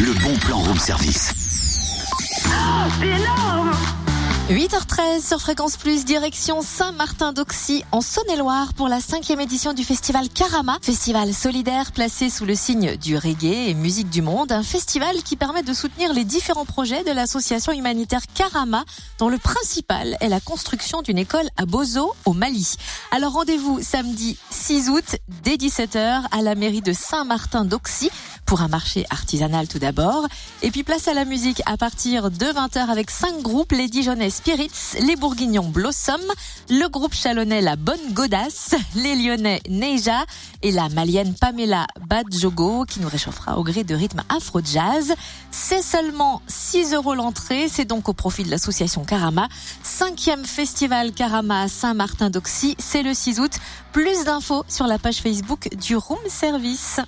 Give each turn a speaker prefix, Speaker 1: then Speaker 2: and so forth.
Speaker 1: le bon plan room service.
Speaker 2: Énorme
Speaker 3: 8h13 sur Fréquence Plus, direction Saint-Martin d'Auxy en Saône-et-Loire pour la cinquième édition du festival Karama, festival solidaire placé sous le signe du reggae et musique du monde, un festival qui permet de soutenir les différents projets de l'association humanitaire Karama, dont le principal est la construction d'une école à Bozo au Mali. Alors rendez-vous samedi 6 août dès 17h à la mairie de Saint-Martin d'Auxy pour un marché artisanal tout d'abord, et puis place à la musique à partir de 20h avec cinq groupes, les Dijonais Spirits, les Bourguignons Blossom, le groupe chalonnais La Bonne Godasse, les Lyonnais Neja et la malienne Pamela Badjogo qui nous réchauffera au gré de rythme afro-jazz. C'est seulement 6 euros l'entrée, c'est donc au profit de l'association Karama. Cinquième festival Karama à Saint-Martin d'Auxy, c'est le 6 août. Plus d'infos sur la page Facebook du Room Service.